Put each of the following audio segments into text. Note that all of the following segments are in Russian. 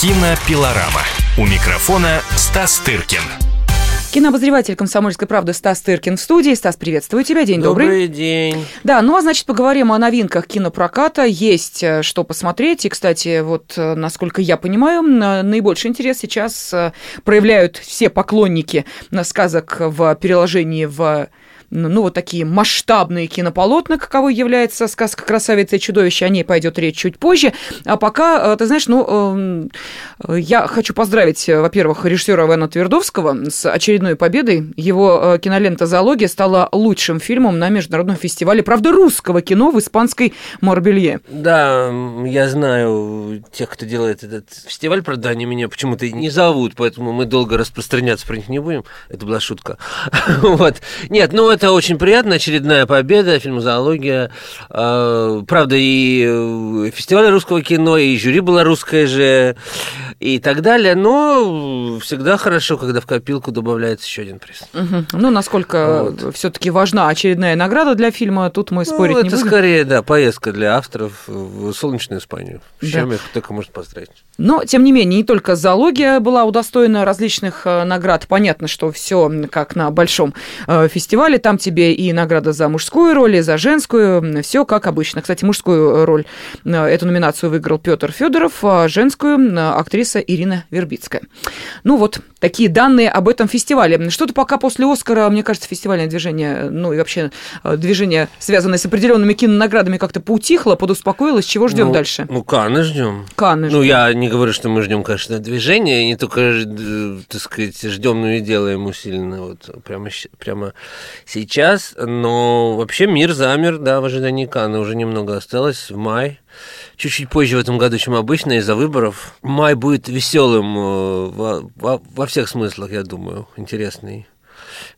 Кинопилорама. У микрофона Стас Тыркин. Кинообозреватель «Комсомольской правды» Стас Тыркин в студии. Стас, приветствую тебя. День добрый. Добрый день. Да, ну а значит, поговорим о новинках кинопроката. Есть э, что посмотреть. И, кстати, вот, э, насколько я понимаю, на- наибольший интерес сейчас э, проявляют все поклонники на сказок в переложении в ну, вот такие масштабные кинополотна, каковой является сказка «Красавица и чудовище», о ней пойдет речь чуть позже. А пока, э, ты знаешь, ну, эм, я хочу поздравить, э, во-первых, режиссера Ивана Твердовского с очередной победой. Его э, кинолента «Зоология» стала лучшим фильмом на международном фестивале, правда, русского кино в испанской Марбелье. Да, я знаю тех, кто делает этот фестиваль, правда, они меня почему-то не зовут, поэтому мы долго распространяться про них не будем. Это была шутка. Вот. Нет, ну это очень приятно, очередная победа, фильм «Зоология». А, Правда, и э, фестиваль русского кино, и жюри было русское же, и так далее, но всегда хорошо, когда в копилку добавляется еще один приз. Мгм. Ну, насколько все-таки важна очередная награда для фильма, тут мы спорить ну, не это будем. скорее, да, поездка для авторов в солнечную Испанию. С Да. чем их только может поздравить. Но, тем не менее, не только зоология была удостоена различных э, наград. Понятно, что все как на большом э, фестивале. Там тебе и награда за мужскую роль, и за женскую. Все как обычно. Кстати, мужскую роль, э, эту номинацию выиграл Петр Федоров, а женскую э, актриса Ирина Вербицкая. Ну вот, такие данные об этом фестивале. Что-то пока после Оскара, мне кажется, фестивальное движение, ну и вообще э, движение, связанное с определенными кинонаградами, как-то поутихло, подуспокоилось. Чего ждем Ну, дальше? Ну, Канны ждем. Канны Ну, ждем. я не говорю, что мы ждем, конечно, движения, не только, э, так сказать, ждем, но и делаем усиленно вот прямо, прямо сейчас. Но вообще мир замер, да, в ожидании Канны. Уже немного осталось, в май. Чуть-чуть позже в этом году, чем обычно, из-за выборов. Май будет веселым э, во, во- во всех смыслах, я думаю, интересный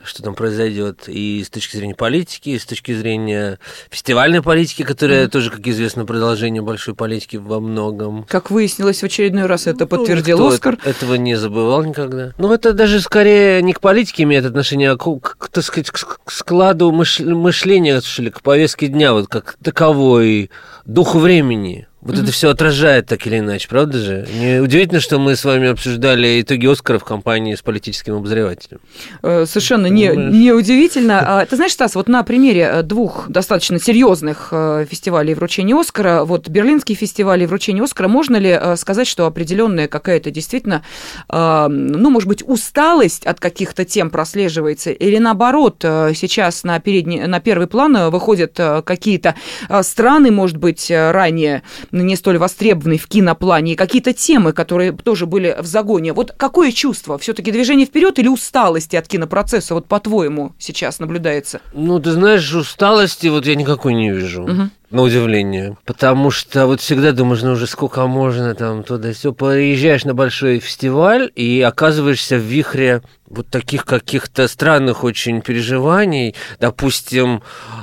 что там произойдет и с точки зрения политики, и с точки зрения фестивальной политики, которая тоже, как известно, продолжение большой политики во многом. Как выяснилось в очередной раз, это подтвердил Ну, никто Оскар. это- этого не забывал никогда. Ну, это даже скорее не к политике имеет отношение, а к, к- так сказать, к, складу мыш- мышления, что ли, к повестке дня, вот как таковой, духу времени. Вот это все отражает так или иначе, правда же? Не удивительно, что мы с вами обсуждали итоги Оскара в компании с политическим обозревателем. Э, Совершенно не, Понимаешь? неудивительно. А, Ты знаешь, Стас, вот на примере э, двух достаточно серьезных э, фестивалей вручения Оскара, вот Берлинский фестиваль и вручение Оскара, можно ли сказать, что определенная какая-то действительно, ну, может быть, усталость от каких-то тем прослеживается, или наоборот, сейчас на, передний, на первый план выходят какие-то страны, может быть, ранее не столь востребованные в киноплане, и какие-то темы, которые тоже были в загоне. Вот какое чувство? Все-таки движение вперед или усталости от кинопроцесса, вот по-твоему, сейчас наблюдается? Ну, ты знаешь, усталости вот я никакой не вижу. Мгм. На удивление. Потому что вот всегда думаешь, ну уже сколько можно там туда все Приезжаешь на большой фестиваль и оказываешься в вихре вот таких каких-то странных очень переживаний. Допустим,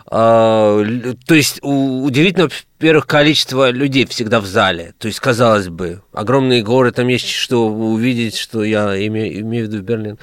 лю- то есть удивительно, во-первых, количество людей всегда в зале. То есть, казалось бы, огромные горы, там есть что увидеть, что я име- имею в виду Берлин.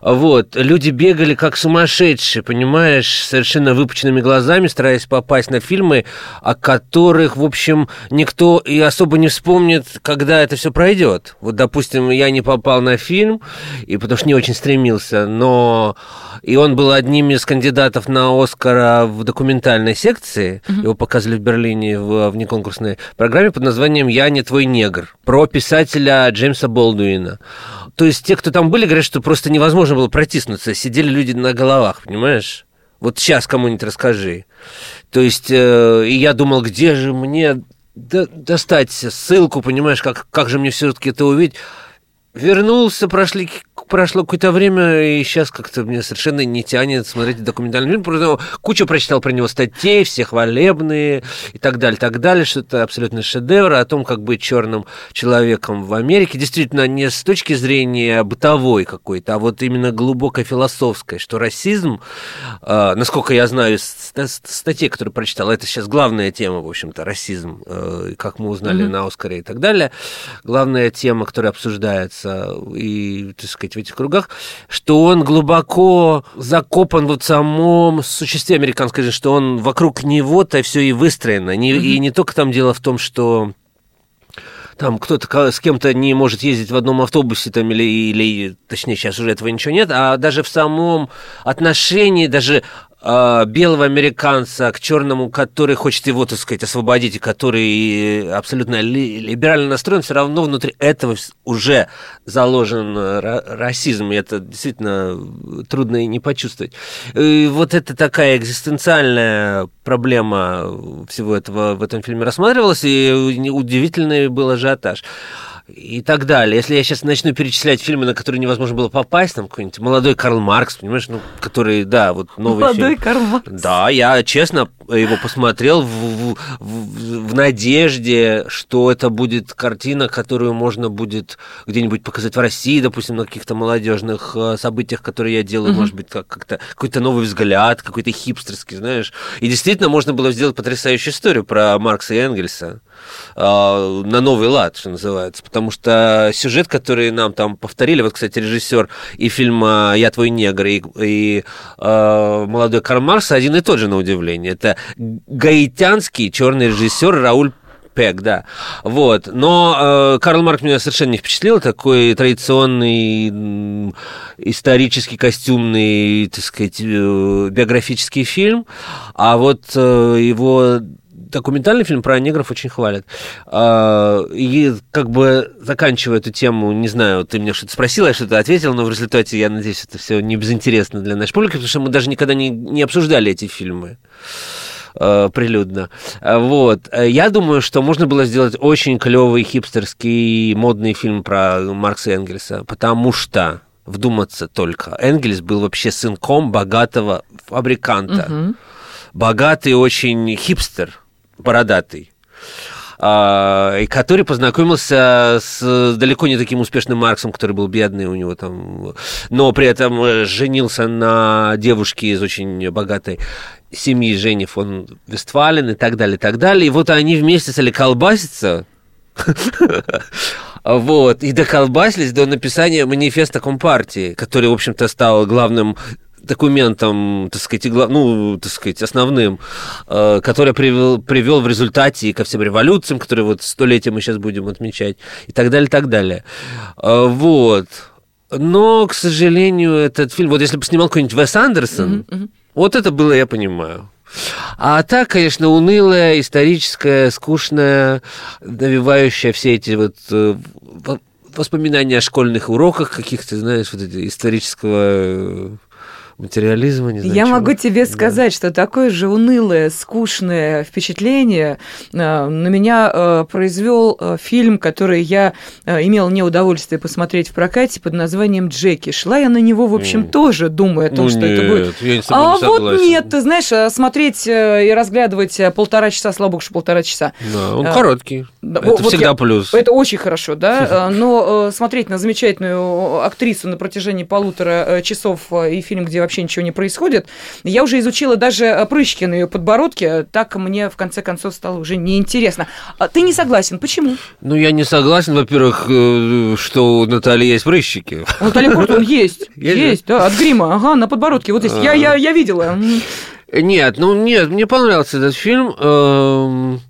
Вот, люди бегали как сумасшедшие, понимаешь, совершенно выпученными глазами, стараясь попасть на фильмы, о которых, в общем, никто и особо не вспомнит, когда это все пройдет. Вот, допустим, я не попал на фильм, и потому что не очень стремился, но и он был одним из кандидатов на Оскара в документальной секции. Его показывали в Берлине в внеконкурсной программе под названием «Я не твой негр» про писателя Джеймса Болдуина. То есть те, кто там были, говорят, что просто невозможно было протиснуться. Сидели люди на головах, понимаешь? Вот сейчас кому-нибудь расскажи. То есть, э, и я думал, где же мне до- достать ссылку, понимаешь, как, как же мне все-таки это увидеть. Вернулся, прошли, прошло какое-то время, и сейчас как-то мне совершенно не тянет смотреть документальный фильм. Просто кучу прочитал про него статей, все хвалебные и так далее, так далее, что это абсолютно шедевр о том, как быть черным человеком в Америке. Действительно, не с точки зрения бытовой какой-то, а вот именно глубоко философской, что расизм, э, насколько я знаю из ст- ст- статей, которые прочитал, это сейчас главная тема, в общем-то, расизм, э, как мы узнали Мгм. на Оскаре и так далее. Главная тема, которая обсуждается и, так сказать, этих кругах, что он глубоко закопан вот в самом существе американской жизни, что он вокруг него-то все и выстроено. Не- И не только там дело в том, что там кто-то с кем-то не может ездить в одном автобусе, там, или, или, точнее, сейчас уже этого ничего нет, а даже в самом отношении, даже э, белого американца к черному, который хочет его, так сказать, освободить, и который абсолютно ли, либерально настроен, все равно внутри этого уже заложен расизм, и это действительно трудно и не почувствовать. И вот это такая экзистенциальная проблема всего этого в этом фильме рассматривалась, и удивительный был ажиотаж и так далее. Если я сейчас начну перечислять фильмы, на которые невозможно было попасть, там какой-нибудь молодой Карл Маркс, понимаешь, ну, который, да, вот новый молодой фильм. Карл Маркс. Да, я честно его посмотрел в, в, в, в надежде, что это будет картина, которую можно будет где-нибудь показать в России, допустим, на каких-то молодежных э, событиях, которые я делаю, угу. может быть, как- как-то какой-то новый взгляд, какой-то хипстерский, знаешь. И действительно можно было сделать потрясающую историю про Маркса и Энгельса э, на новый лад, что называется, потому что сюжет, который нам там повторили, вот, кстати, режиссер и фильма «Я твой негр», и, и э, молодой Карл Маркс один и тот же, на удивление. Это гаитянский черный режиссер Рауль Пек, да. Вот. Но э, Карл Марк меня совершенно не впечатлил. Такой традиционный исторический, костюмный, так сказать, э, биографический фильм. А вот э, его документальный фильм про негров очень хвалят. А, и как бы заканчивая эту тему, не знаю, ты меня что-то спросила, я что-то ответил, но в результате, я надеюсь, это все не безинтересно для нашей публики, потому что мы даже никогда не, не обсуждали эти фильмы а, прилюдно. А, вот. Я думаю, что можно было сделать очень клевый хипстерский модный фильм про Маркса и Энгельса, потому что вдуматься только. Энгельс был вообще сынком богатого фабриканта. Угу. Богатый очень хипстер бородатый. И который познакомился с далеко не таким успешным Марксом, который был бедный у него там, но при этом женился на девушке из очень богатой семьи Жени фон Вестфален и так далее, и так далее. И вот они вместе стали колбаситься, вот, и доколбасились до написания манифеста Компартии, который, в общем-то, стал главным документом, так сказать, ну, так сказать, основным, э, который привел, привел в результате ко всем революциям, которые вот столетия мы сейчас будем отмечать, и так далее, и так далее. Э, вот. Но, к сожалению, этот фильм, вот если бы снимал какой-нибудь Вес Андерсон, mm-hmm. вот это было, я понимаю. А так, конечно, унылая, историческая, скучная, навевающая все эти вот э, воспоминания о школьных уроках каких-то, знаешь, вот эти исторического материализма, не знаю. Я чего. могу тебе да. сказать, что такое же унылое, скучное впечатление э, на меня э, произвел э, фильм, который я имел неудовольствие посмотреть в прокате под названием Джеки. Шла я на него, в общем, mm. тоже думая о том, ну, что нет, это будет. Я не а не вот нет, ты знаешь, смотреть и разглядывать полтора часа, слава богу, что полтора часа. Да, он а, короткий. Да, это вот всегда я, плюс. Это очень хорошо, да. Но смотреть на замечательную актрису на протяжении полутора часов и фильм, где вообще ничего не происходит. Я уже изучила даже э, прыщики на ее подбородке, так мне в конце концов стало уже неинтересно. А ты не согласен, почему? Ну, я не согласен, во-первых, э, что у Натальи есть прыщики. У Натальи Портман есть, есть, да, от грима, ага, на подбородке, вот здесь, я, я, я видела. Нет, ну нет, мне понравился этот фильм. Эм,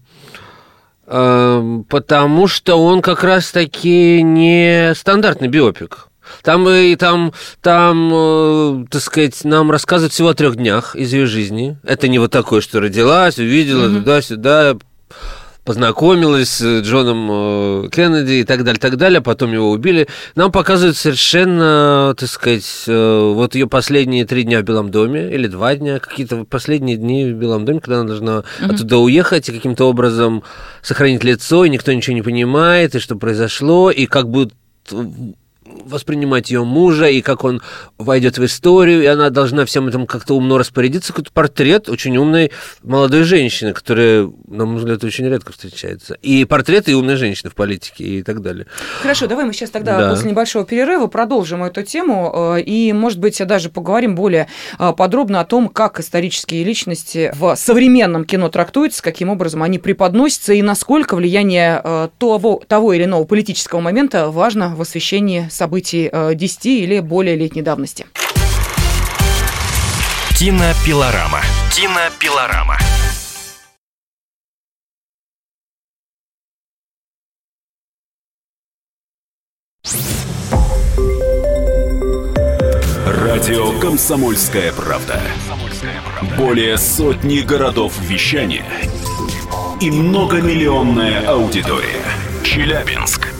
эм, потому что он как раз-таки не стандартный биопик. Там, и там, там, э, так сказать, нам рассказывают всего о трех днях из ее жизни. Это не вот такое, что родилась, увидела mm-hmm. туда-сюда, познакомилась с Джоном э, Кеннеди и так далее, так далее, потом его убили. Нам показывают совершенно, так сказать, э, вот ее последние три дня в Белом доме, или два дня, какие-то последние дни в Белом доме, когда она должна mm-hmm. оттуда уехать и каким-то образом сохранить лицо, и никто ничего не понимает, и что произошло, и как будет воспринимать ее мужа, и как он войдет в историю, и она должна всем этим как-то умно распорядиться. Какой-то портрет очень умной молодой женщины, которая, на мой взгляд, очень редко встречается. И портреты и умной женщины в политике и так далее. Хорошо, давай мы сейчас тогда да. после небольшого перерыва продолжим эту тему э, и, может быть, даже поговорим более э, подробно о том, как исторические личности в современном кино трактуются, каким образом они преподносятся и насколько влияние э, того, того или иного политического момента важно в освещении событий 10 э, или более летней давности. Кинопилорама. Кинопилорама. Радио «Комсомольская правда». Более сотни городов вещания и многомиллионная аудитория. Челябинск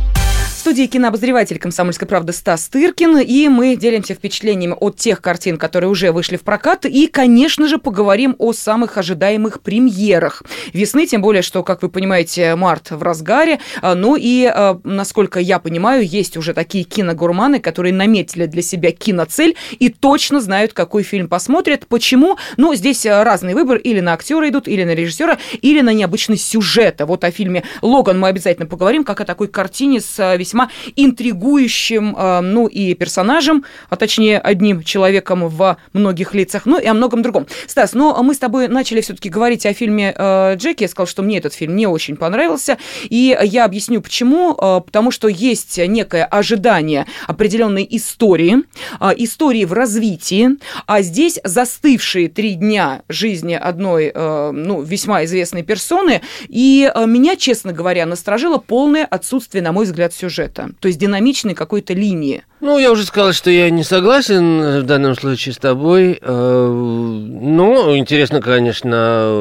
Студии кинообозреватель «Комсомольской правды» Стас Тыркин, и мы делимся впечатлениями от тех картин, которые уже вышли в прокат, и, конечно же, поговорим о самых ожидаемых премьерах весны, тем более, что, как вы понимаете, март в разгаре, а, ну и, а, насколько я понимаю, есть уже такие киногурманы, которые наметили для себя киноцель и точно знают, какой фильм посмотрят. Почему? Ну, здесь а, разный выбор, или на актера идут, или на режиссера, или на необычный сюжет. Вот о фильме «Логан» мы обязательно поговорим, как о такой картине с весьма весьма интригующим, э, ну и персонажем, а точнее одним человеком в многих лицах, ну и о многом другом. Стас, но мы с тобой начали все-таки говорить о фильме э, Джеки. Я сказал, что мне этот фильм не очень понравился, и я объясню почему. Э, потому что есть некое ожидание определенной истории, истории в развитии, а здесь застывшие три дня жизни одной, ну, весьма известной персоны, и меня, честно говоря, насторожило полное отсутствие, на мой взгляд, сюжета сюжета, то есть динамичной какой-то линии. Ну, я уже сказал, что я не согласен в данном случае с тобой. Э, ну, интересно, конечно,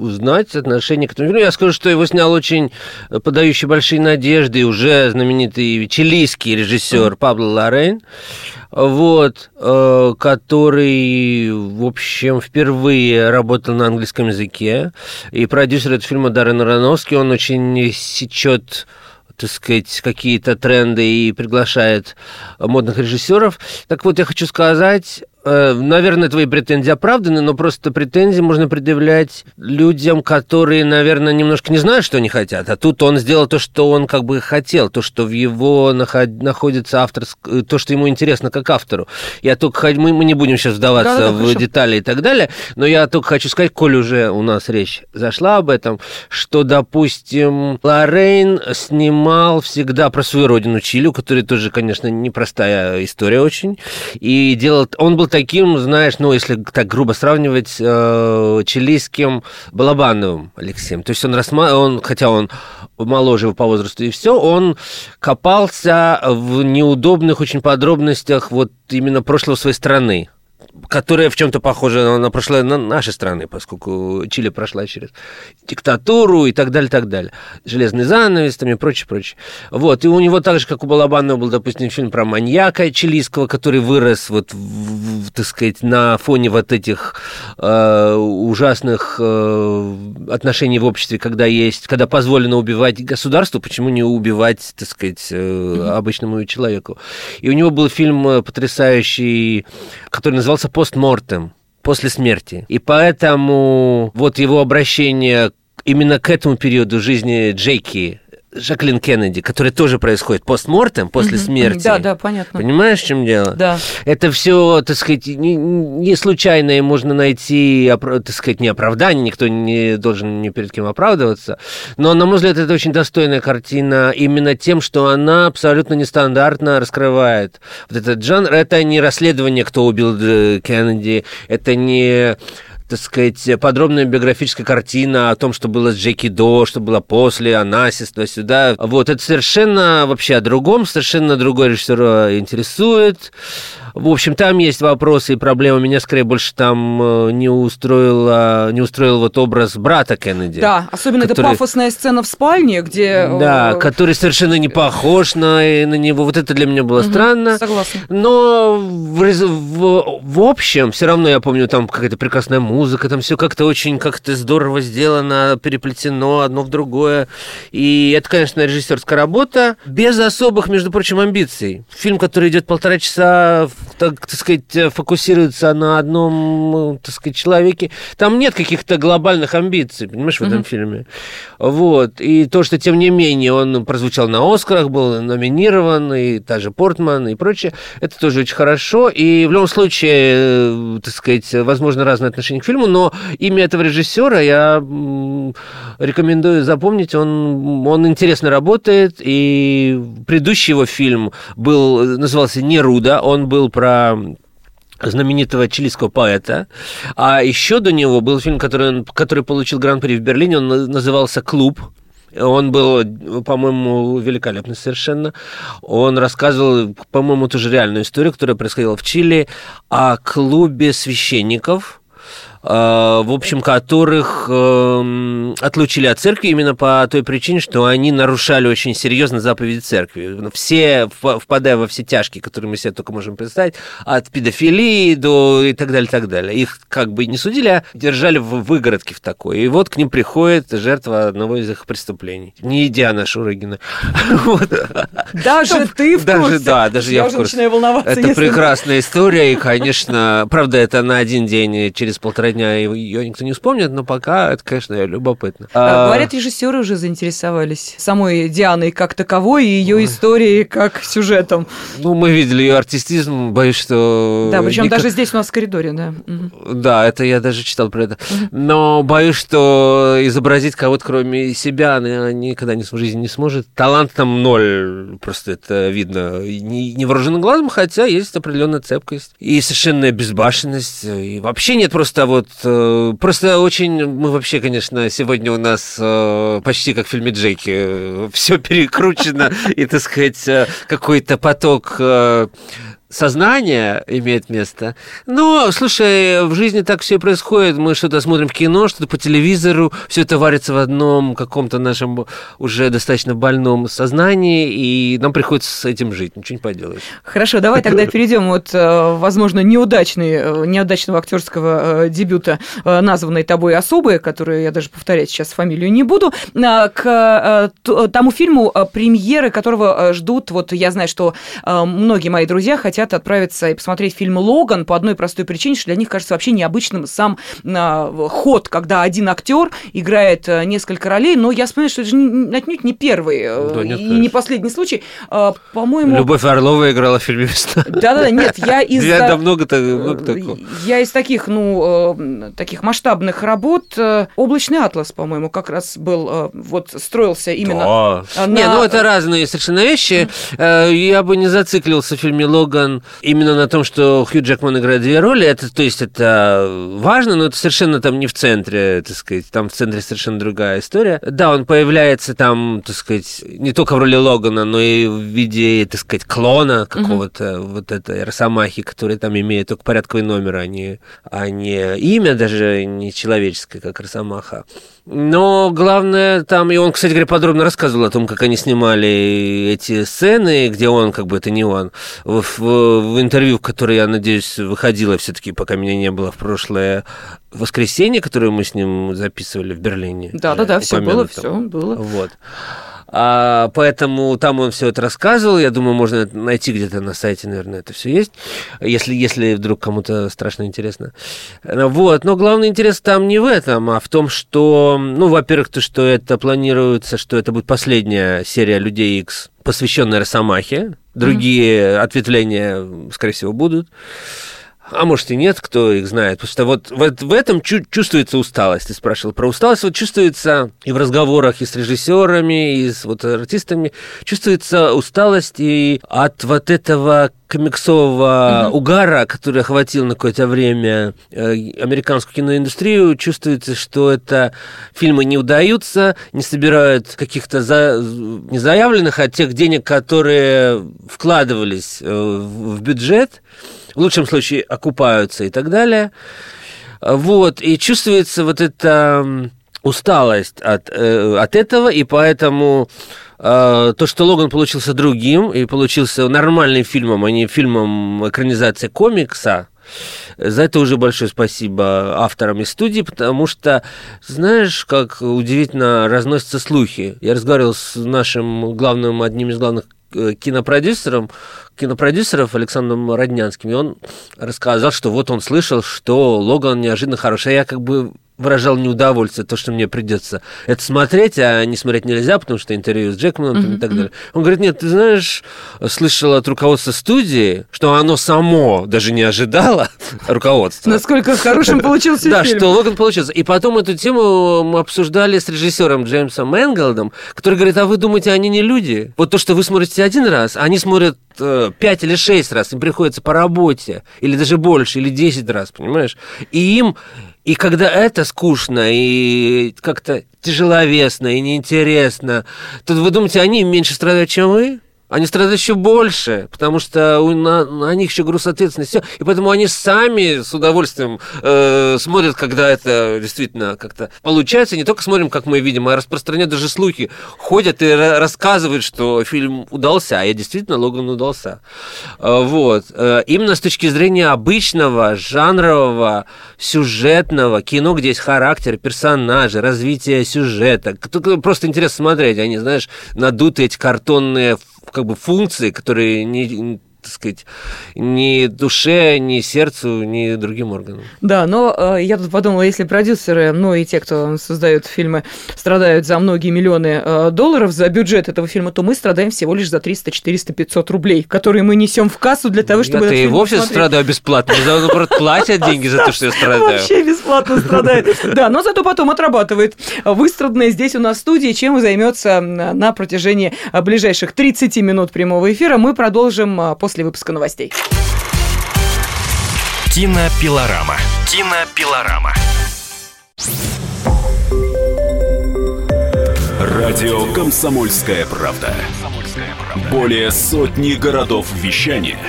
узнать отношение к этому фильму. Я скажу, что его снял очень подающий большие надежды уже знаменитый чилийский режиссер Пабло Лорейн, вот, э, который, в общем, впервые работал на английском языке. И продюсер этого фильма Даррен Аронофский, он очень сечет так сказать, какие-то тренды и приглашает модных режиссеров. Так вот, я хочу сказать, наверное, твои претензии оправданы, но просто претензии можно предъявлять людям, которые, наверное, немножко не знают, что они хотят. А тут он сделал то, что он как бы хотел, то, что в его находится автор, э, то, что ему интересно как автору. Я только мы, мы не будем сейчас вдаваться да, да, в хорошо. детали и так далее, но я только хочу сказать, коль уже у нас речь зашла об этом, что, допустим, Лоррейн снимал всегда про свою родину Чили, у которой тоже, конечно, непростая история очень, и делал, он был таким, знаешь, ну, если так грубо сравнивать, э, чилийским Балабановым Алексеем. То есть он, рассма... он, хотя он моложе по возрасту и все, он копался в неудобных очень подробностях вот именно прошлого своей страны которая в чем-то похожа на прошлое на нашей страны, поскольку Чили прошла через диктатуру и так далее, так далее. Железный занавес там и прочее, прочее. Вот. И у него так же, как у Балабанова, был, допустим, фильм про маньяка чилийского, который вырос, вот, в, в, так сказать, на фоне вот этих э, ужасных э, отношений в обществе, когда есть, когда позволено убивать государству, почему не убивать, так сказать, э, обычному человеку. И у него был фильм э, потрясающий, который назывался назывался постмортем, после смерти. И поэтому вот его обращение именно к этому периоду жизни Джейки Жаклин Кеннеди, который тоже происходит постмортем, после mm-hmm. смерти. Да, да, понятно. Понимаешь, в чем дело? Да. Это все, так сказать, не, не случайно можно найти, так сказать, не оправдание, никто не должен ни перед кем оправдываться. Но, на мой взгляд, это очень достойная картина именно тем, что она абсолютно нестандартно раскрывает вот этот жанр. Это не расследование, кто убил Кеннеди, это не так сказать, подробная биографическая картина о том, что было с Джеки До, что было после, Анасис, туда-сюда. Вот, это совершенно вообще о другом, совершенно другой режиссер интересует. В общем, там есть вопросы и проблемы. Меня скорее больше там э, не устроил, не устроил вот образ брата Кеннеди. Да, особенно который... эта пафосная сцена в спальне, где... Да, э, который совершенно не похож на, на него. Вот это для меня было угу, странно. Согласна. Но в, в, в общем, все равно я помню, там какая-то прекрасная музыка, там все как-то очень как-то здорово сделано, переплетено одно в другое. И это, конечно, режиссерская работа, без особых, между прочим, амбиций. Фильм, который идет полтора часа, так, так сказать, фокусируется на одном, так сказать, человеке. Там нет каких-то глобальных амбиций, понимаешь, в этом mm-hmm. фильме. Вот. И то, что, тем не менее, он прозвучал на Оскарах, был номинирован, и та же Портман, и прочее, это тоже очень хорошо. И в любом случае, так сказать, возможно, разное отношение к фильму, но имя этого режиссера я рекомендую запомнить. Он, он интересно работает, и предыдущий его фильм был, назывался «Неруда», он был про знаменитого чилийского поэта. А еще до него был фильм, который, который получил гран-при в Берлине, он назывался «Клуб». Он был, по-моему, великолепный совершенно. Он рассказывал, по-моему, тоже реальную историю, которая происходила в Чили, о клубе священников – в общем, которых эм, отлучили от церкви именно по той причине, что они нарушали очень серьезно заповеди церкви. Все, впадая во все тяжкие, которые мы себе только можем представить, от педофилии до и так далее, так далее. Их как бы не судили, а держали в выгородке в такой. И вот к ним приходит жертва одного из их преступлений. Не Диана Шурыгина. Даже ты в курсе? Да, даже я в курсе. Это прекрасная история, и, конечно, правда, это на один день через полтора дня ее никто не вспомнит, но пока это, конечно, любопытно. А, говорят, режиссеры уже заинтересовались самой Дианой как таковой и ее историей как сюжетом. Ну, мы видели ее артистизм, боюсь, что... Да, причем даже здесь у нас в коридоре, да. Да, это я даже читал про это. Но боюсь, что изобразить кого-то кроме себя она никогда не в жизни не сможет. Талант там ноль, просто это видно невооруженным глазом, хотя есть определенная цепкость и совершенная безбашенность. И вообще нет просто вот вот э, просто очень мы вообще, конечно, сегодня у нас э, почти как в фильме Джеки э, все перекручено и, так сказать, какой-то поток сознание имеет место. Но, слушай, в жизни так все происходит. Мы что-то смотрим в кино, что-то по телевизору, все это варится в одном каком-то нашем уже достаточно больном сознании, и нам приходится с этим жить. Ничего не поделаешь. Хорошо, давай тогда перейдем от, э, возможно, неудачной, э, неудачного актерского э, дебюта, названной тобой особой, которую я даже повторять сейчас фамилию не буду, к тому фильму, премьеры которого ждут, вот я знаю, что многие мои друзья хотят хотят отправиться и посмотреть фильм «Логан» по одной простой причине, что для них кажется вообще необычным сам а, ход, когда один актер играет а, несколько ролей, но я вспоминаю, что это же отнюдь не первый э, да, нет, и конечно. не последний случай. А, по-моему... Любовь Орлова играла в фильме «Весна». Да-да, нет, я из... Да, много, много такого. Я из таких, ну, э, таких масштабных работ э, «Облачный атлас», по-моему, как раз был, вот, строился именно да. на... Не, ну, это разные совершенно вещи. Я бы не зациклился в фильме «Логан» именно на том, что Хью Джекман играет две роли. Это, то есть это важно, но это совершенно там не в центре, так сказать. Там в центре совершенно другая история. Да, он появляется там, так сказать, не только в роли Логана, но и в виде, так сказать, клона какого-то mm-hmm. вот этой Росомахи, который там имеет только порядковый номер, а не, а не имя даже не человеческое, как Росомаха. Но главное там, и он, кстати говоря, подробно рассказывал о том, как они снимали эти сцены, где он, как бы это не он, в, в, в интервью, которое, я надеюсь, выходило все-таки, пока меня не было в прошлое воскресенье, которое мы с ним записывали в Берлине. Да, да, да, все было, все было. Вот. А, поэтому там он все это рассказывал. Я думаю, можно найти где-то на сайте, наверное, это все есть, если, если вдруг кому-то страшно интересно. Вот. Но главный интерес там не в этом, а в том, что, ну, во-первых, то, что это планируется, что это будет последняя серия Людей X, посвященная Росомахе. Другие mm-hmm. ответвления, скорее всего, будут. А может и нет, кто их знает. Потому что вот, вот в этом чу- чувствуется усталость. Ты спрашивал про усталость. Вот чувствуется и в разговорах и с режиссерами, и с вот артистами. Чувствуется усталость и от вот этого комиксового угу. угара, который охватил на какое-то время э, американскую киноиндустрию, чувствуется, что это фильмы не удаются, не собирают каких-то за... не заявленных, а тех денег, которые вкладывались э, в бюджет в лучшем случае окупаются и так далее. Вот, и чувствуется вот эта усталость от, э, от этого, и поэтому э, то, что Логан получился другим и получился нормальным фильмом, а не фильмом экранизации комикса, за это уже большое спасибо авторам и студии, потому что, знаешь, как удивительно разносятся слухи. Я разговаривал с нашим главным, одним из главных кинопродюсером, кинопродюсеров Александром Роднянским, и он рассказал, что вот он слышал, что Логан неожиданно хороший. А я как бы выражал неудовольствие, то, что мне придется это смотреть, а не смотреть нельзя, потому что интервью с Джекманом mm-hmm. и так далее. Он говорит, нет, ты знаешь, слышал от руководства студии, что оно само даже не ожидало руководства. Насколько хорошим получился Да, что Логан получился. И потом эту тему мы обсуждали с режиссером Джеймсом Мэнголдом, который говорит, а вы думаете, они не люди? Вот то, что вы смотрите один раз, они смотрят пять или шесть раз, им приходится по работе, или даже больше, или десять раз, понимаешь? И им и когда это скучно и как-то тяжеловесно и неинтересно, то вы думаете, они меньше страдают, чем вы? Они страдают еще больше, потому что у, на, на них еще груз ответственности. И поэтому они сами с удовольствием э, смотрят, когда это действительно как-то получается. Не только смотрим, как мы видим, а распространяют даже слухи. Ходят и рассказывают, что фильм удался, а я действительно Логан удался. Э, вот. Э, именно с точки зрения обычного, жанрового, сюжетного кино, где есть характер, персонажи, развитие сюжета. Тут просто интересно смотреть. Они, знаешь, надутые эти картонные как бы функции, которые не, так сказать, ни душе, ни сердцу, ни другим органам. Да, но э, я тут подумала, если продюсеры, ну и те, кто создают фильмы, страдают за многие миллионы э, долларов за бюджет этого фильма, то мы страдаем всего лишь за 300, 400, 500 рублей, которые мы несем в кассу для того, чтобы... Я-то и вовсе посмотреть. страдаю бесплатно, наоборот, платят деньги за то, что я страдаю. Вообще бесплатно страдает. Да, но зато потом отрабатывает выстраданное здесь у нас в студии, чем займется на протяжении ближайших 30 минут прямого эфира. Мы продолжим э, после после выпуска новостей. Кинопилорама. Кинопилорама. Радио «Комсомольская правда». Более сотни городов вещания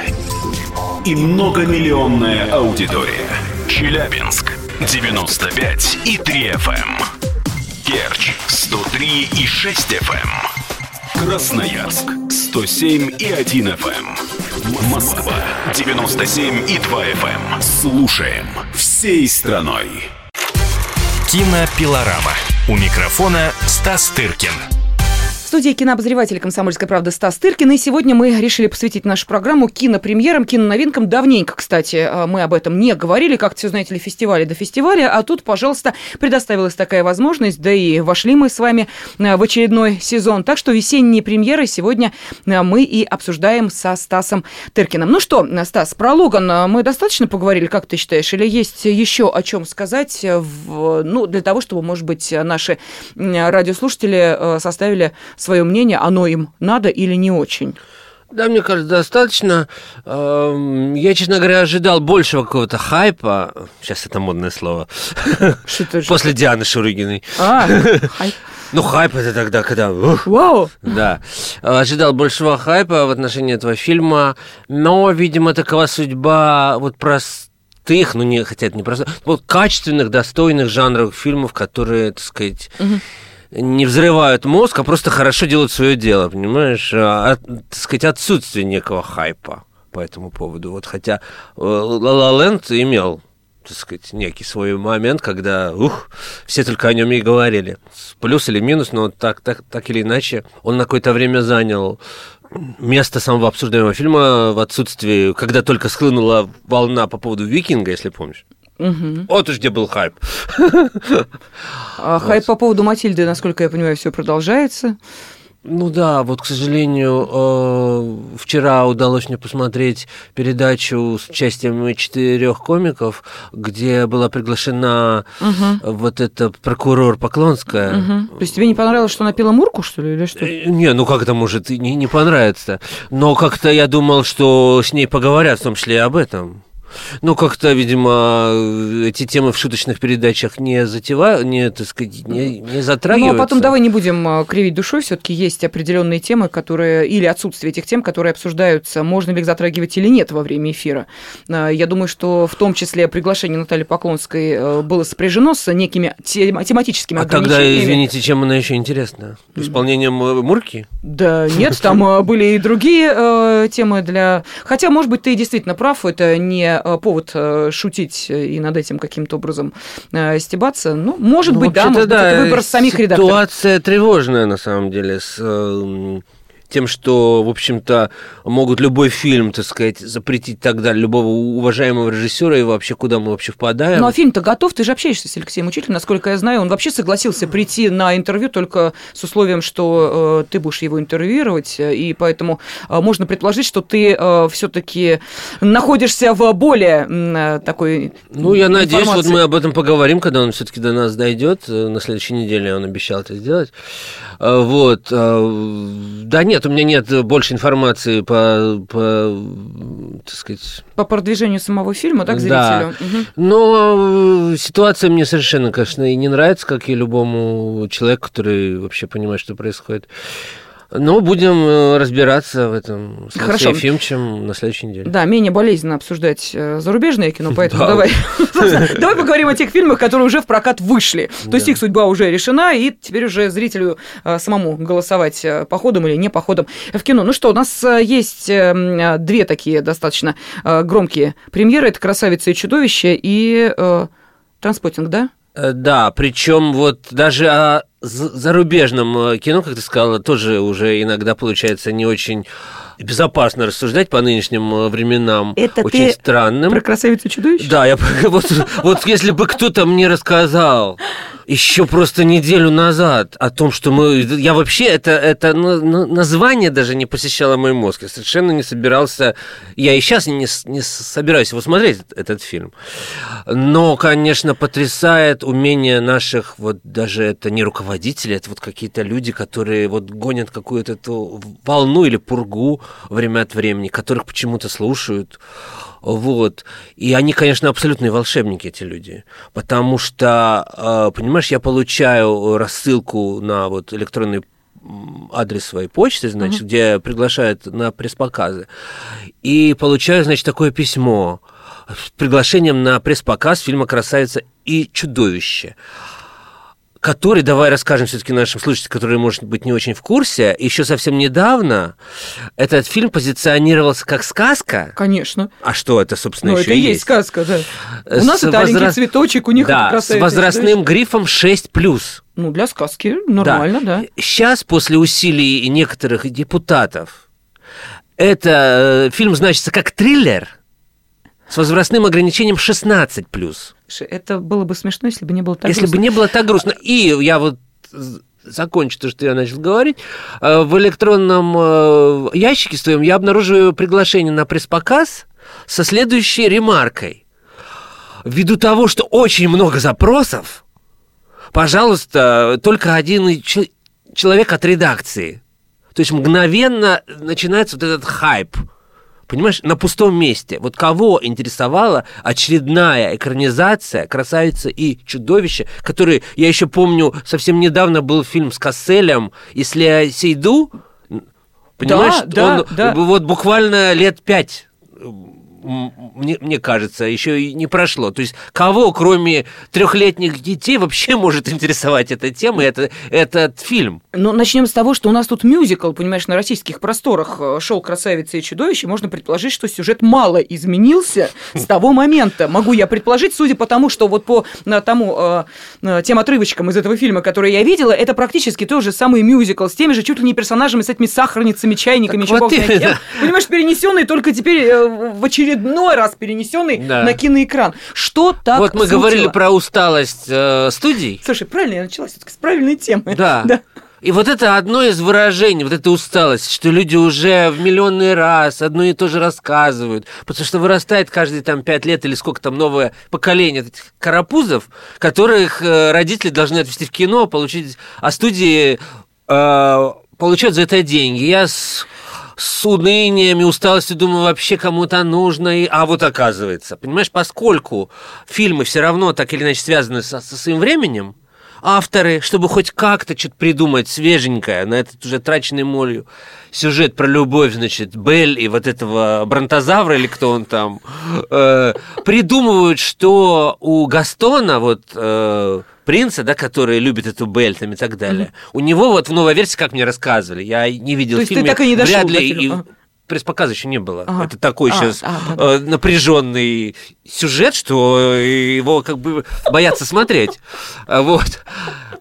и многомиллионная аудитория. Челябинск 95 и 3 FM. Керчь 103 и 6 FM. Красноярск 107 и 1 FM. Москва 97 и 2 FM. Эм. Слушаем всей страной. Кинопилорама. У микрофона Стас Тыркин студии кинообозреватель «Комсомольской правды» Стас Тыркин. И сегодня мы решили посвятить нашу программу кинопремьерам, киноновинкам. Давненько, кстати, а, мы об этом не говорили, как все, знаете ли, фестивали до фестиваля. А тут, пожалуйста, предоставилась такая возможность, да и вошли мы с вами а, в очередной сезон. Так что весенние премьеры сегодня а, мы и обсуждаем со Стасом Тыркиным. Ну что, Стас, про Логан мы достаточно поговорили, как ты считаешь? Или есть еще о чем сказать, в, ну, для того, чтобы, может быть, наши радиослушатели составили свое мнение, оно им надо или не очень? Да, мне кажется, достаточно. Эм, я, честно говоря, ожидал большего какого-то хайпа. Сейчас это модное слово. После Дианы Шурыгиной. А, хайп. Ну, хайп это тогда, когда... Вау! Да. Ожидал большего хайпа в отношении этого фильма, но, видимо, такова судьба вот простых, ну, не, хотя это не просто, вот качественных, достойных жанровых фильмов, которые, так сказать, угу не взрывают мозг, а просто хорошо делают свое дело, понимаешь? А, от, так сказать, отсутствие некого хайпа по этому поводу. Вот хотя La La Land имел так сказать, некий свой момент, когда, ух, все только о нем и говорили. Плюс или минус, но так, так, так или иначе, он на какое-то время занял место самого обсуждаемого фильма в отсутствии, когда только схлынула волна по поводу Викинга, если помнишь. Угу. Вот уж где был хайп. А хайп по поводу Матильды, насколько я понимаю, все продолжается. Ну да, вот, к сожалению, э, вчера удалось мне посмотреть передачу с участием четырех комиков, где была приглашена угу. вот эта прокурор Поклонская. Угу. То есть тебе не понравилось, что она пила мурку, что ли, или что? Э, не, ну как это может не, не понравиться? Но как-то я думал, что с ней поговорят, в том числе и об этом. Ну, как-то, видимо, эти темы в шуточных передачах не затевают, не, так сказать, не, не затрагиваются. Ну, а потом давай не будем а, кривить душой, все таки есть определенные темы, которые, или отсутствие этих тем, которые обсуждаются, можно ли их затрагивать или нет во время эфира. А, я думаю, что в том числе приглашение Натальи Поклонской э, было сопряжено с некими тематическими а тогда, извините, чем она еще интересна? Исполнением э, Мурки? Да, нет, там э, были и другие темы для... Хотя, может быть, ты действительно прав, это не повод э, шутить и над этим каким-то образом э, стебаться. Ну, может ну, быть, да, может да, быть, это выбор самих редакторов. Ситуация тревожная, на самом деле, с тем, что, в общем-то, могут любой фильм, так сказать, запретить тогда любого уважаемого режиссера и вообще куда мы вообще впадаем. Ну а фильм-то готов, ты же общаешься с Алексеем Учителем, насколько я знаю, он вообще согласился прийти на интервью только с условием, что э, ты будешь его интервьюировать, и поэтому э, можно предположить, что ты э, все-таки находишься в более э, такой. Ну, я надеюсь, вот мы об этом поговорим, когда он все-таки до нас дойдет. Э, на следующей неделе он обещал это сделать. Э, вот. Э, да нет, у меня нет больше информации по, по так сказать... По продвижению самого фильма, так, зрителю? Да. Угу. Но ситуация мне совершенно, конечно, и не нравится, как и любому человеку, который вообще понимает, что происходит. Ну, будем э, разбираться в этом с Хорошо. Ефимовичем на следующей неделе. Да, менее болезненно обсуждать э, зарубежное кино, поэтому давай, давай поговорим о тех фильмах, которые уже в прокат вышли. То есть их судьба уже решена, и теперь уже зрителю э, самому голосовать походом или не походом в кино. Ну что, у нас есть две такие достаточно громкие премьеры. Это «Красавица и чудовище» и «Транспотинг», да? Да, причем вот даже о зарубежном э, кино, как ты сказала, тоже уже иногда получается не очень безопасно рассуждать по нынешним э, временам. Это очень ты странным. Про красавицу чудовище? Да, я вот, вот если бы кто-то мне рассказал еще просто неделю назад о том, что мы... Я вообще... Это, это название даже не посещало мой мозг. Я совершенно не собирался... Я и сейчас не, не собираюсь его смотреть, этот фильм. Но, конечно, потрясает умение наших... Вот даже это не руководители, это вот какие-то люди, которые вот гонят какую-то эту волну или пургу время от времени, которых почему-то слушают. Вот. И они, конечно, абсолютные волшебники, эти люди. Потому что, э, понимаешь, я получаю рассылку на вот электронный адрес своей почты, значит, uh-huh. где приглашают на пресс-показы. И получаю, значит, такое письмо с приглашением на пресс-показ фильма «Красавица и чудовище» который, давай расскажем все-таки нашим слушателям, которые, может быть, не очень в курсе, еще совсем недавно этот фильм позиционировался как сказка. Конечно. А что это, собственно, ну, еще это есть? сказка, да. У нас это возра... цветочек, у них да, это с возрастным грифом 6+. Ну, для сказки нормально, да. да. Сейчас, после усилий некоторых депутатов, это э, фильм значится как триллер – с возрастным ограничением 16 плюс. Это было бы смешно, если бы не было так если грустно. бы не было так грустно. И я вот закончу то, что я начал говорить. Э, в электронном э, ящике своем я обнаруживаю приглашение на пресс-показ со следующей ремаркой. Ввиду того, что очень много запросов, пожалуйста, только один человек от редакции. То есть мгновенно начинается вот этот хайп – Понимаешь, на пустом месте. Вот кого интересовала очередная экранизация «Красавица и чудовище», который, я еще помню, совсем недавно был фильм с Касселем и с Лео Сейду, Понимаешь, да, он да. вот буквально лет пять мне, мне кажется, еще и не прошло. То есть кого, кроме трехлетних детей, вообще может интересовать эта тема, это, этот фильм? Ну, начнем с того, что у нас тут мюзикл, понимаешь, на российских просторах э, шел «Красавица и чудовище». Можно предположить, что сюжет мало изменился с того момента. Могу я предположить, судя по тому, что вот по тому, э, э, тем отрывочкам из этого фильма, которые я видела, это практически тот же самый мюзикл с теми же чуть ли не персонажами, с этими сахарницами, чайниками, так вот Понимаешь, перенесенный только теперь в очередной раз перенесенный да. на киноэкран. Что так Вот мы смутило? говорили про усталость э, студий. Слушай, правильно я начала все-таки с правильной темы. Да. да. И вот это одно из выражений, вот эта усталость, что люди уже в миллионный раз одно и то же рассказывают, потому что вырастает каждые там пять лет или сколько там новое поколение этих карапузов, которых э, родители должны отвезти в кино, получить, а студии э, получают за это деньги. Я с с унынием и усталостью думаю, вообще кому-то нужно. И... А вот оказывается, понимаешь, поскольку фильмы все равно так или иначе связаны со, со своим временем, авторы, чтобы хоть как-то что-то придумать свеженькое на этот уже траченный молью сюжет про любовь, значит, Бель и вот этого бронтозавра, или кто он там, э, придумывают, что у Гастона вот... Э, принца, да, который любит эту Бель там, и так далее. Mm-hmm. У него вот в новой версии, как мне рассказывали, я не видел То фильме, ты так и не дошел вряд ли и, пресс-показа еще не было. Ага. Это такой а, сейчас а, да, да. Э, напряженный сюжет, что его как бы боятся смотреть. Вот.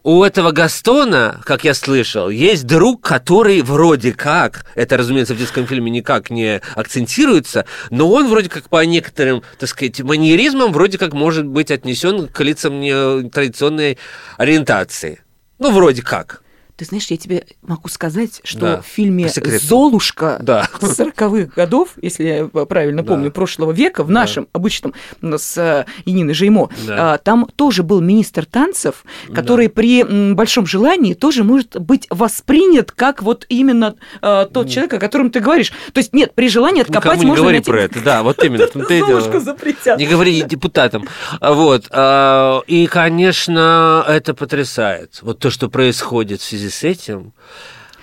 у этого Гастона, как я слышал, есть друг, который вроде как, это, разумеется, в детском фильме никак не акцентируется, но он вроде как по некоторым, так сказать, маньеризмам вроде как может быть отнесен к лицам традиционной ориентации. Ну, вроде как. Ты знаешь, я тебе могу сказать, что Да, в фильме. «Золушка» Да. 40-х годов, если я правильно Да. помню, прошлого века, в нашем обычном с э, Яниной Жеймо, Да. а, там тоже был министр танцев, который при м, большом желании тоже может быть воспринят как вот именно э, тот человек, о котором ты говоришь. То есть нет, при желании откопать Никому не можно говори найти- про это, да, вот именно. Золушку запретят. Не говори депутатам. А Вот. а, И, конечно, это потрясает. Вот то, что происходит в связи с этим.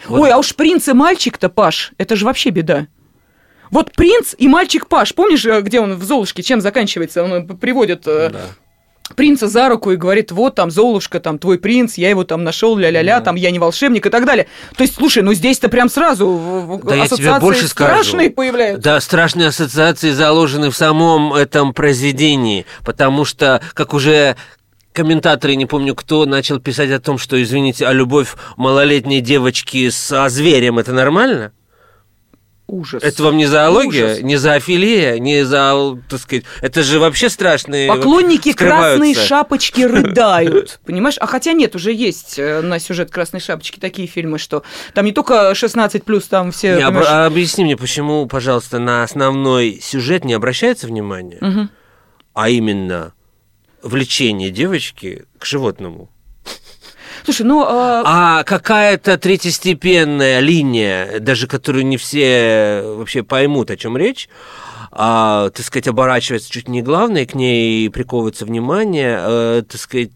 Вот. Ой, а уж принц и мальчик-то, Паш, это же вообще беда. Вот принц и мальчик Паш, помнишь, э, где он в Золушке, чем заканчивается? Он э, приводит э, Да. принца за руку и говорит, вот там Золушка, там твой принц, я его там нашел, ля-ля-ля, там я не волшебник и так далее. То есть, слушай, ну здесь-то прям сразу Да я тебе ассоциации больше скажу. страшные появляются. Да, страшные ассоциации заложены в самом этом произведении, потому что, как уже комментаторы, не помню кто, начал писать о том, что, извините, а любовь малолетней девочки со зверем – это нормально? Ужас. Это вам не зоология, Ужас. не зоофилия, не за, так сказать, это же вообще страшные... Поклонники красной скрываются. шапочки рыдают, понимаешь? А хотя нет, уже есть э, на сюжет красной шапочки такие фильмы, что там не только 16 плюс, там все. Не, понимаешь, а объясни мне, почему, пожалуйста, на основной сюжет не обращается внимание, Мгм. а именно влечение девочки к животному. Слушай, ну а, А какая-то третьестепенная линия, даже которую не все вообще поймут, о чем речь, а, так сказать, оборачивается чуть не главной, к ней приковывается внимание, э, так сказать,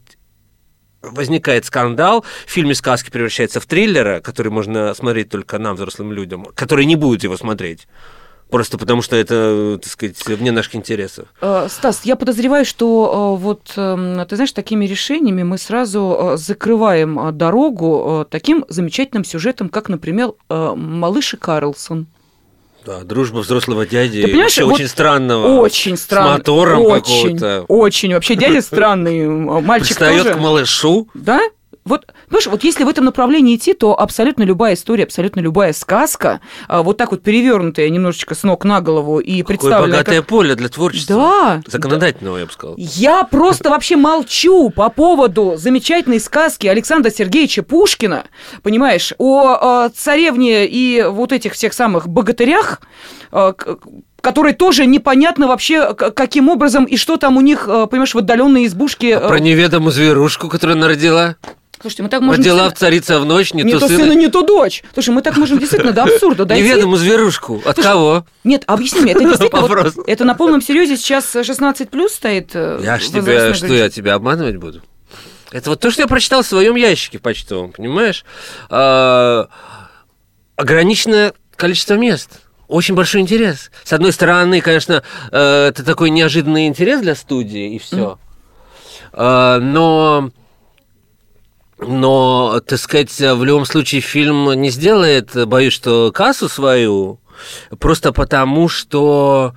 возникает скандал, в фильме сказки превращается в триллера, который можно смотреть только нам, взрослым людям, которые не будут его смотреть. Просто потому что это, так сказать, вне наших интересов. Э, Стас, я подозреваю, что э, вот, эм, ты знаешь, такими решениями мы сразу э, закрываем дорогу таким замечательным сюжетом, как, например, «Малыш и Карлсон». Да, дружба взрослого дяди, Ты понимаешь, вообще вот очень странного. Очень странно. С мотором очень, какого-то. Очень. Вообще дядя странный, мальчик Пристает тоже. к малышу. Да? Вот, понимаешь, вот если в этом направлении идти, то абсолютно любая история, абсолютно любая сказка, а, вот так вот перевернутая немножечко с ног на голову и Какое представленная богатое как- поле для творчества. Да. Законодательного, я бы сказал. Я просто вообще молчу по поводу замечательной сказки Александра Сергеевича Пушкина, понимаешь, о, царевне и вот этих всех самых богатырях, к- которые тоже непонятно вообще, каким образом и что там у них, э, понимаешь, в отдаленной избушке. А про неведомую зверушку, которую она родила. Слушайте, мы так можем... Родила действительно- в царица в ночь, не, не то то сына. сына, не то дочь. Слушай, мы так можем действительно до абсурда дойти. Неведомую зверушку. От кого? Нет, объясни мне, это действительно... вот- Вопрос. это на полном серьезе сейчас 16 плюс стоит? э, Я ж тебя, что я тебя обманывать буду? Это вот то, что я прочитал в своем ящике почтовом, понимаешь? А, ограниченное количество мест. Очень большой интерес. С одной стороны, конечно, э, это такой неожиданный интерес для студии, и все. Но, но, так сказать, в любом случае фильм не сделает, боюсь, что кассу свою, просто потому что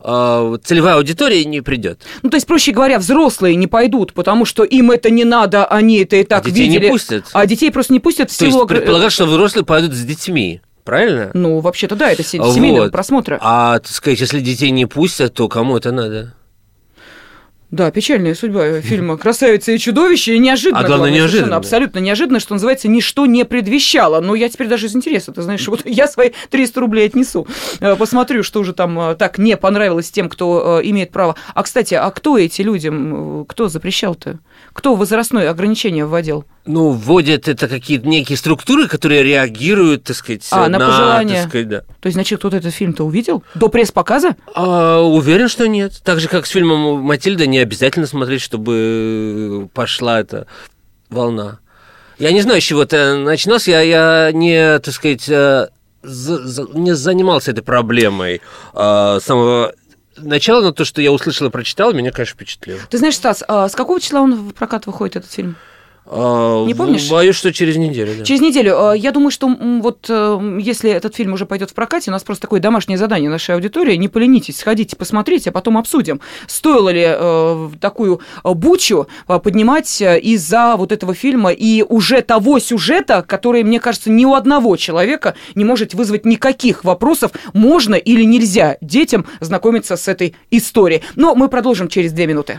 э, целевая аудитория не придет. Ну, то есть, проще говоря, взрослые не пойдут, потому что им это не надо, они это и так детей не видели. пустят. А детей просто не пустят в То есть силу... огр- предполагать, что взрослые пойдут с детьми, правильно? Ну, вообще-то да, это се- семейного Вот. просмотра. А, так сказать, если детей не пустят, то кому это надо? Да, печальная судьба фильма «Красавица и чудовище». И неожиданно. А главное, совершенно, неожиданно. Абсолютно неожиданно, что называется, ничто не предвещало. Но я теперь даже из интереса, ты знаешь, вот я свои 300 рублей отнесу. Э, Посмотрю, что же там э, так не понравилось тем, кто э, имеет право. А, кстати, а кто эти людям, кто запрещал-то? Кто возрастное ограничение вводил? Ну, вводят это какие-то некие структуры, которые реагируют, так сказать, А, на пожелания. так сказать, да. То есть, значит, кто-то этот фильм-то увидел? До пресс-показа? А, уверен, что нет. Так же, как с фильмом «Матильда», не обязательно смотреть, чтобы пошла эта волна. Я не знаю, с чего это начиналось. Я, я не, так сказать, э, за- за- не занимался этой проблемой с самого начала, но то, что я услышал и прочитал, меня, конечно, впечатлило. Ты знаешь, Стас, а с какого числа он в прокат выходит, этот фильм? А, Не помнишь? Боюсь, что через неделю. Да. Через неделю. Э, Я думаю, что вот э, если этот фильм уже пойдет в прокате, у нас просто такое домашнее задание нашей аудитории. Не поленитесь, сходите, посмотрите, а потом обсудим, стоило ли э, такую э, бучу поднимать из-за вот этого фильма и уже того сюжета, который, мне кажется, ни у одного человека не может вызвать никаких вопросов, можно или нельзя детям знакомиться с этой историей. Но мы продолжим через две минуты.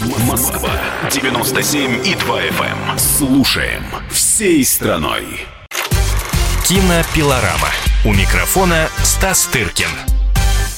Москва 97 и 2 FM. Слушаем всей страной. Кинопилорама. У микрофона Стас Тыркин.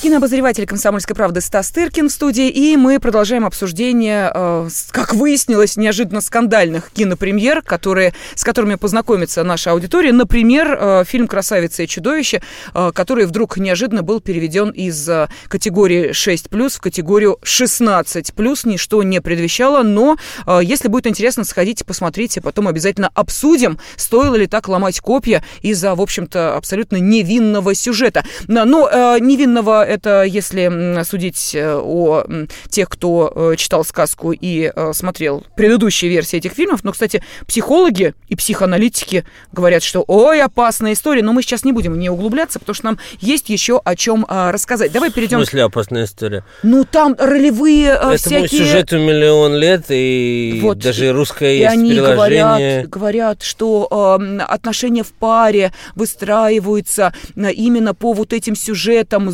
Кинообозреватель «Комсомольской правды» Стас Тыркин в студии, и мы продолжаем обсуждение, э, как выяснилось, неожиданно скандальных кинопремьер, которые, с которыми познакомится наша аудитория. Например, э, фильм «Красавица и чудовище», э, который вдруг неожиданно был переведен из э, категории 6+, в категорию 16+, ничто не предвещало, но э, если будет интересно, сходите, посмотрите, потом обязательно обсудим, стоило ли так ломать копья из-за, в общем-то, абсолютно невинного сюжета. Но, но, э, невинного это если судить э, о тех, кто э, читал сказку и э, смотрел предыдущие версии этих фильмов. Но, кстати, психологи и психоаналитики говорят, что ой, опасная история, но мы сейчас не будем в нее углубляться, потому что нам есть еще о чем а, рассказать. Давай В перейдем. смысле опасная история? Ну, там ролевые Этому всякие... сюжету миллион лет, и Вот. даже русское И есть они приложение. говорят, говорят, что э, отношения в паре выстраиваются именно по вот этим сюжетам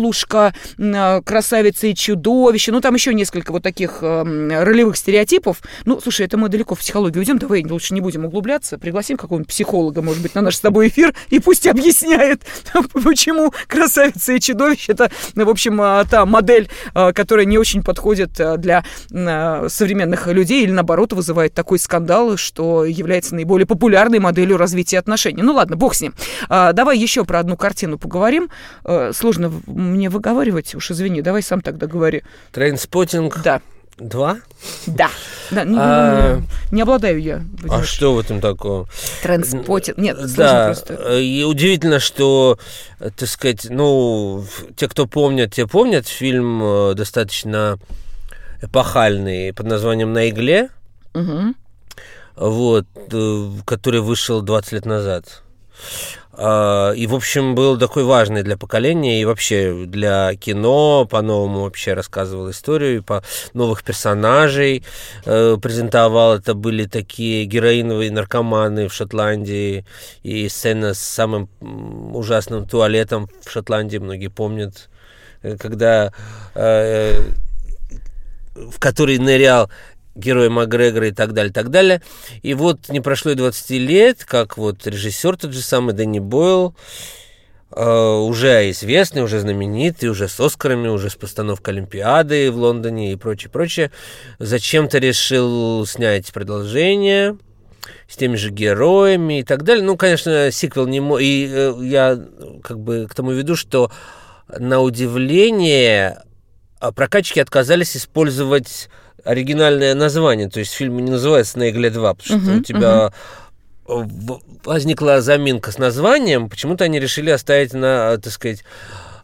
Золушка, э, красавица и чудовище. Ну, там еще несколько вот таких э, ролевых стереотипов. Ну, слушай, это мы далеко в психологию уйдем. Давай лучше не будем углубляться. Пригласим какого-нибудь психолога, может быть, на наш с тобой эфир, и пусть объясняет, почему красавица и чудовище это, в общем, э, та модель, э, которая не очень подходит для современных людей или, наоборот, вызывает такой скандал, что является наиболее популярной моделью развития отношений. Ну ладно, бог с ним. А, давай еще про одну картину поговорим. Сложно мне выговаривать, уж извини, давай сам тогда говори. Trainspotting Да, 2? да. да не, А- не- обладаю я. А понимаешь, что в этом такого? Trainspotting. Нет, Да, просто. э, и удивительно, что, так сказать, ну, те, кто помнят, те помнят, фильм э, достаточно эпохальный под названием «На игле», Мгм. вот, э, который вышел 20 лет назад. А, И, в общем, был такой важный для поколения и вообще для кино, по-новому вообще рассказывал историю, по новых персонажей э, презентовал. Это были такие героиновые наркоманы в Шотландии, и сцена с самым ужасным туалетом в Шотландии, многие помнят, э, когда э, в который нырял герой Макгрегора и так далее, так далее. И вот не прошло и 20 лет, как вот режиссер тот же самый Дэнни Бойл, э, уже известный, уже знаменитый, уже с Оскарами, уже с постановкой Олимпиады в Лондоне и прочее, прочее, зачем-то решил снять продолжение с теми же героями и так далее. Ну, конечно, сиквел не мой. И э, я как бы к тому веду, что на удивление а прокатчики отказались использовать оригинальное название. То есть фильм не называется «На игле 2», потому что Мгм, у тебя в- возникла заминка с названием. Почему-то они решили оставить на, так сказать,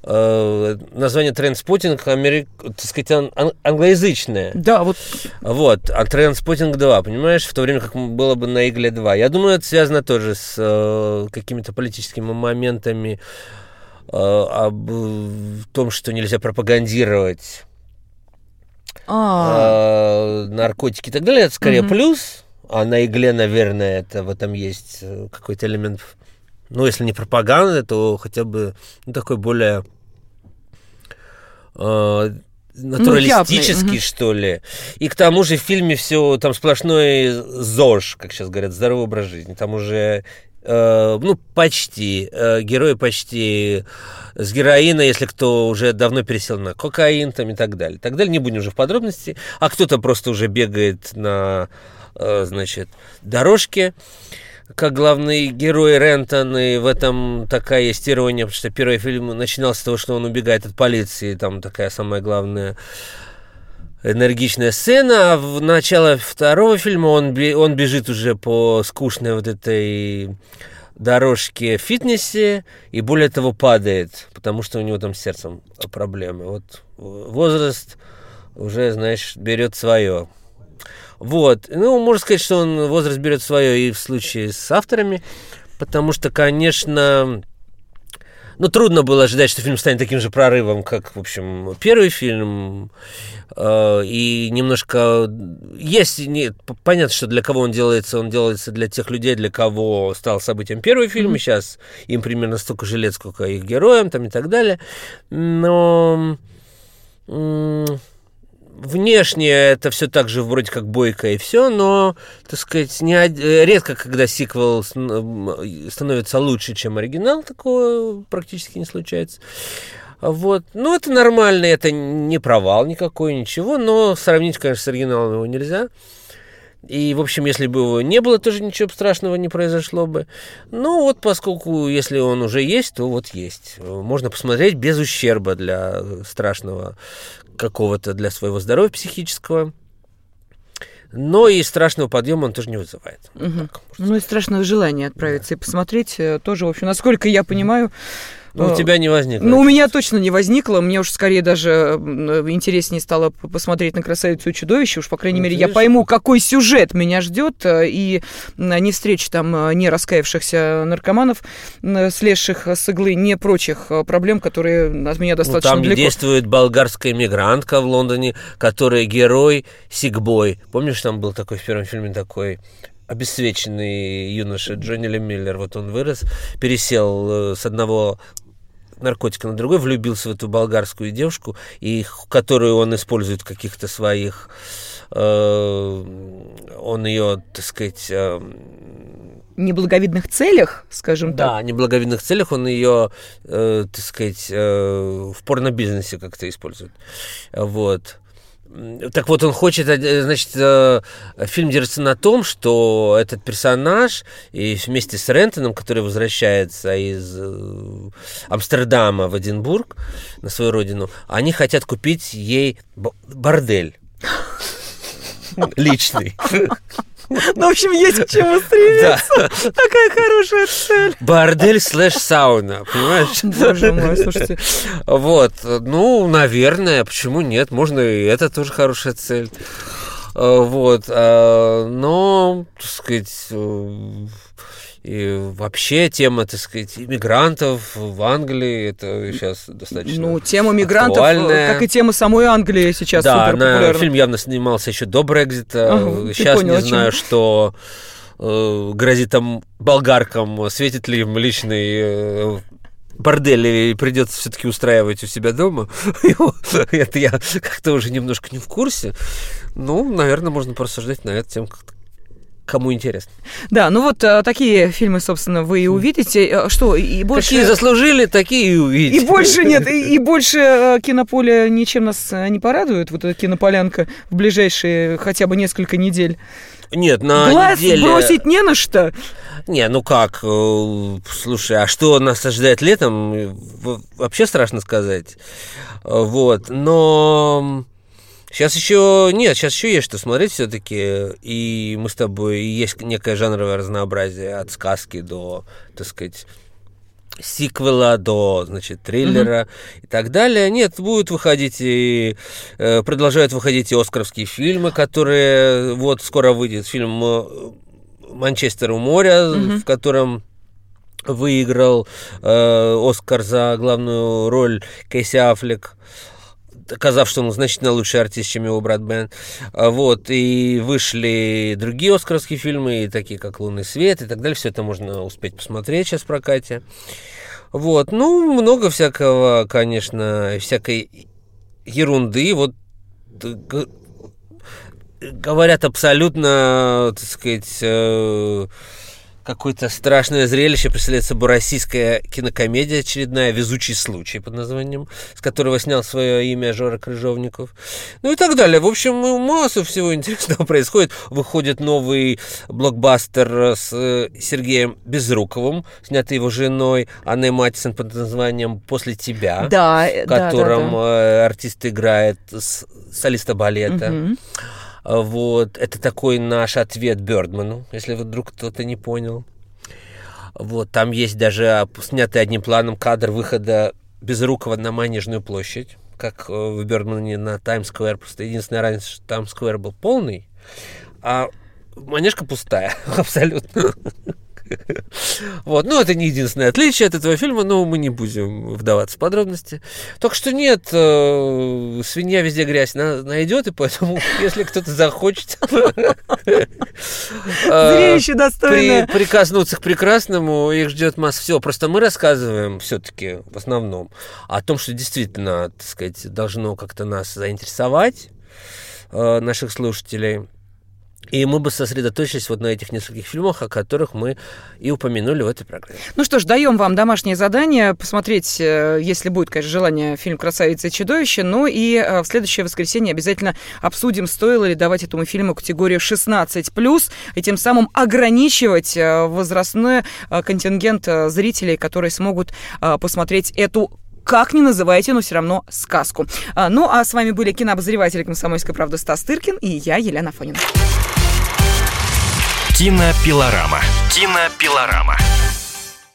э, название «Трендспотинг» америк... так сказать, ан- ан- англоязычное. Да, вот Вот, а Трендспотинг 2, понимаешь, в то время как было бы на Игле 2. Я думаю, это связано тоже с э, какими-то политическими моментами э, об том, что нельзя пропагандировать а, э, наркотики и так далее. Это скорее Мгм. плюс, а на Игле, наверное, это в этом есть э, какой-то элемент, ну, если не пропаганда, то хотя бы ну, такой более э, натуралистический, Ну, что ли. И к тому же в фильме все там сплошной ЗОЖ, как сейчас говорят, здоровый образ жизни. Там уже э, ну, почти. Э, герои почти с героина, если кто уже давно пересел на кокаин там и так далее. Так далее, не будем уже в подробности. А кто-то просто уже бегает на э, значит, дорожке, как главный герой Рентон, и в этом такая есть ирония, потому что первый фильм начинался с того, что он убегает от полиции, там такая самая главная энергичная сцена, а в начало второго фильма он, он бежит уже по скучной вот этой дорожке в фитнесе и более того падает, потому что у него там с сердцем проблемы. Вот возраст уже, знаешь, берет свое. Вот. Ну, можно сказать, что он возраст берет свое и в случае с авторами, потому что, конечно, ну, трудно было ожидать, что фильм станет таким же прорывом, как, в общем, первый фильм. Э, и немножко... Есть... Не, понятно, что для кого он делается. Он делается для тех людей, для кого стал событием первый фильм. Mm-hmm. И сейчас им примерно столько же лет, сколько их героям, там и так далее. Но внешне это все так же вроде как бойко и все, но, так сказать, не, редко, когда сиквел становится лучше, чем оригинал, такого практически не случается. Вот. Ну, это нормально, это не провал никакой, ничего, но сравнить, конечно, с оригиналом его нельзя. И, в общем, если бы его не было, тоже ничего страшного не произошло бы. Ну, вот поскольку, если он уже есть, то вот есть. Можно посмотреть без ущерба для страшного какого-то, для своего здоровья психического. Но и страшного подъема он тоже не вызывает. Угу. ну и страшного желания отправиться да. и посмотреть э, тоже, в общем, насколько я понимаю, ну, у э, тебя не возникло. Ну, у меня точно не возникло. Мне уж скорее даже интереснее стало посмотреть на красавицу и чудовище. Уж, по крайней ну, мере, я пойму, какой сюжет меня ждет. Э, и не встречи там э, не раскаявшихся наркоманов, слезших с иглы, не прочих проблем, которые от меня достаточно ну, там далеко. действует болгарская мигрантка в Лондоне, которая герой Сигбой. Помнишь, там был такой в первом фильме такой обесцвеченный юноша Джонни Ли Миллер, вот он вырос, пересел с одного наркотика на другой, влюбился в эту болгарскую девушку, и, которую он использует в каких-то своих... Э, он ее, так сказать... Э, неблаговидных целях, скажем да, так. Да, неблаговидных целях он ее, э, так сказать, э, в порнобизнесе как-то использует. Вот. Так вот, он хочет, э, значит, э, фильм держится на том, что этот персонаж и вместе с Рентоном, который возвращается из э, Амстердама в Эдинбург на свою родину, они хотят купить ей бордель личный. Ну, в общем, есть к чему стремиться. Такая хорошая цель. Бордель слэш сауна, понимаешь? Боже мой, слушайте. Вот, ну, наверное, почему нет? Можно и это тоже хорошая цель. Э, вот, а, но, так сказать, э, и вообще тема, так сказать, иммигрантов в Англии, это сейчас достаточно Ну, тема мигрантов, э, актуальная. как и тема самой Англии сейчас да. Да, фильм явно снимался еще до Брекзита. Ага, сейчас понял, не знаю, что э, грозит там болгаркам, светит ли им личный э, бордель и придется все-таки устраивать у себя дома. Это я как-то уже немножко не в курсе. Ну, наверное, можно порассуждать на эту тему как-то кому интересно. Да, ну вот а, такие фильмы, собственно, вы и увидите. А, что, и больше... Какие заслужили, такие и увидите. И больше нет, и, и больше а, кинополя ничем нас не порадует, вот эта кинополянка в ближайшие хотя бы несколько недель. Нет, на Глаз неделе... бросить не на что. Не, ну как, э, слушай, а что нас ожидает летом, вообще страшно сказать. Вот, но Сейчас еще нет, сейчас еще есть что смотреть все-таки, и мы с тобой есть некое жанровое разнообразие от сказки до, так сказать, сиквела до, значит, триллера mm-hmm. и так далее. Нет, будут выходить и э, продолжают выходить и оскаровские фильмы, которые вот скоро выйдет фильм э, Манчестер у моря, mm-hmm. в котором выиграл э, Оскар за главную роль Кейси Аффлек доказав, что он значительно лучший артист, чем его брат Бен. А, вот, и вышли другие оскаровские фильмы, такие как «Лунный свет» и так далее. Все это можно успеть посмотреть сейчас в прокате. Вот, ну, много всякого, конечно, всякой ерунды. Вот говорят абсолютно, так сказать, э, какое-то страшное зрелище представляет собой российская кинокомедия очередная «Везучий случай» под названием, с которого снял свое имя Жора Крыжовников. Ну и так далее. В общем, массу всего интересного происходит. Выходит новый блокбастер с э, Сергеем Безруковым, снятый его женой Анной Матисон под названием «После тебя», Да, в котором э, артист играет с- солиста балета. Мгм. А, Вот, это такой наш ответ Бёрдману, если вдруг кто-то не понял. Вот, там есть даже снятый одним планом кадр выхода Безрукова на Манежную площадь, как э, в Бёрдмане на Таймс-сквер. Просто единственная разница, что Таймс-сквер был полный, а Манежка пустая, абсолютно. Вот, ну, это не единственное отличие от этого фильма, но мы не будем вдаваться в подробности. Только что нет, э, свинья везде грязь на- найдет, и поэтому, если кто-то захочет э, Зрелище достойное. при- прикоснуться к прекрасному, их ждет масса всего. Просто мы рассказываем все-таки в основном о том, что действительно, так сказать, должно как-то нас заинтересовать, э, наших слушателей. И мы бы сосредоточились вот на этих нескольких фильмах, о которых мы и упомянули в этой программе. Ну что ж, даем вам домашнее задание посмотреть, э, если будет, конечно, желание, фильм «Красавица и чудовище». Ну и э, в следующее воскресенье обязательно обсудим, стоило ли давать этому фильму категорию 16+, и тем самым ограничивать э, возрастной контингент зрителей, которые смогут посмотреть эту как ни называйте, но все равно сказку. Ну, а с вами были кинообозреватель «Комсомольской правды» Стас Тыркин и я, Елена Фонина. Кинопилорама. Кинопилорама.